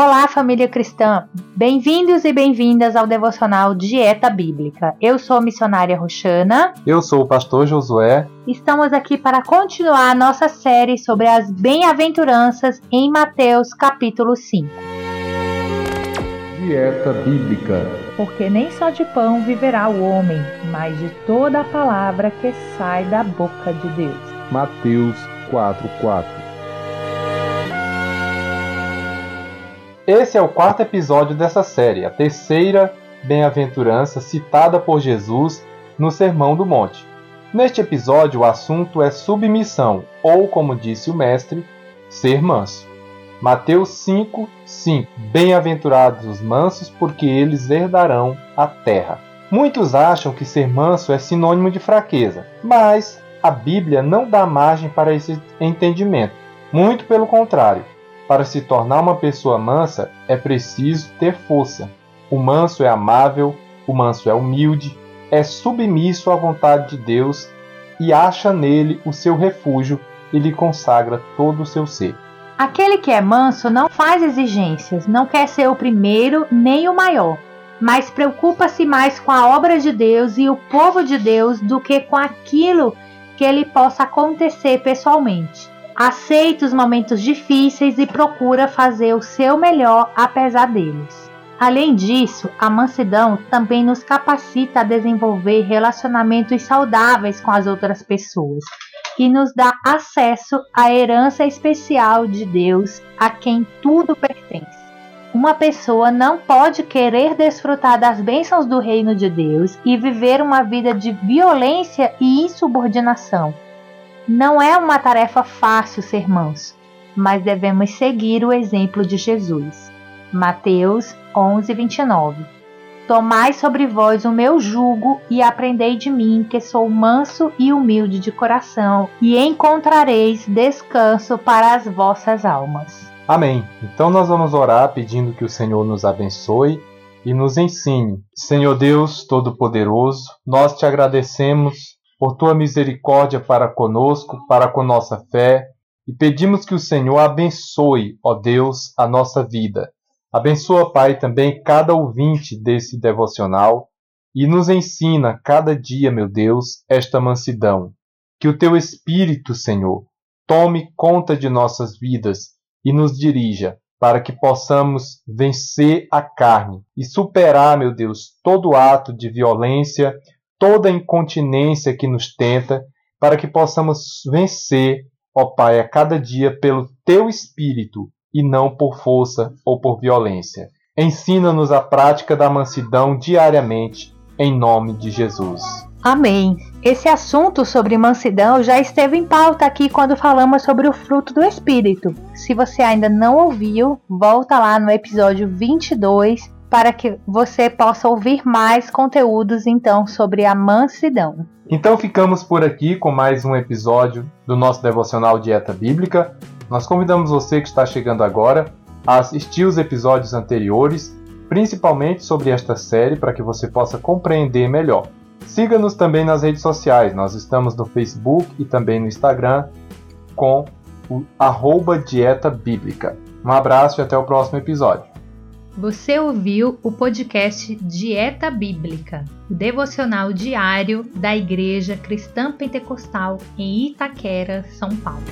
Olá, família cristã! Bem-vindos e bem-vindas ao devocional Dieta Bíblica. Eu sou a missionária Roxana. Eu sou o pastor Josué. Estamos aqui para continuar a nossa série sobre as bem-aventuranças em Mateus, capítulo 5. Dieta Bíblica. Porque nem só de pão viverá o homem, mas de toda a palavra que sai da boca de Deus. Mateus 4:4 Esse é o quarto episódio dessa série, a terceira bem-aventurança citada por Jesus no Sermão do Monte. Neste episódio, o assunto é submissão, ou, como disse o Mestre, ser manso. Mateus 5, 5 Bem-aventurados os mansos, porque eles herdarão a terra. Muitos acham que ser manso é sinônimo de fraqueza, mas a Bíblia não dá margem para esse entendimento. Muito pelo contrário. Para se tornar uma pessoa mansa, é preciso ter força. O manso é amável, o manso é humilde, é submisso à vontade de Deus e acha nele o seu refúgio e lhe consagra todo o seu ser. Aquele que é manso não faz exigências, não quer ser o primeiro nem o maior, mas preocupa-se mais com a obra de Deus e o povo de Deus do que com aquilo que lhe possa acontecer pessoalmente aceita os momentos difíceis e procura fazer o seu melhor apesar deles. Além disso, a mansidão também nos capacita a desenvolver relacionamentos saudáveis com as outras pessoas e nos dá acesso à herança especial de Deus a quem tudo pertence. Uma pessoa não pode querer desfrutar das bênçãos do reino de Deus e viver uma vida de violência e insubordinação não é uma tarefa fácil ser manso, mas devemos seguir o exemplo de Jesus. Mateus 11, 29. Tomai sobre vós o meu jugo e aprendei de mim, que sou manso e humilde de coração, e encontrareis descanso para as vossas almas. Amém. Então nós vamos orar pedindo que o Senhor nos abençoe e nos ensine. Senhor Deus Todo-Poderoso, nós te agradecemos por tua misericórdia para conosco, para com nossa fé, e pedimos que o Senhor abençoe, ó Deus, a nossa vida. Abençoa, Pai, também cada ouvinte desse devocional e nos ensina cada dia, meu Deus, esta mansidão. Que o teu Espírito, Senhor, tome conta de nossas vidas e nos dirija para que possamos vencer a carne e superar, meu Deus, todo ato de violência, toda incontinência que nos tenta, para que possamos vencer, ó Pai, a cada dia pelo teu espírito e não por força ou por violência. Ensina-nos a prática da mansidão diariamente, em nome de Jesus. Amém. Esse assunto sobre mansidão já esteve em pauta aqui quando falamos sobre o fruto do Espírito. Se você ainda não ouviu, volta lá no episódio 22 para que você possa ouvir mais conteúdos então sobre a mansidão. Então ficamos por aqui com mais um episódio do nosso devocional Dieta Bíblica. Nós convidamos você que está chegando agora a assistir os episódios anteriores, principalmente sobre esta série, para que você possa compreender melhor. Siga-nos também nas redes sociais. Nós estamos no Facebook e também no Instagram com o arroba Dieta Bíblica. Um abraço e até o próximo episódio. Você ouviu o podcast Dieta Bíblica, o devocional diário da Igreja Cristã Pentecostal em Itaquera, São Paulo.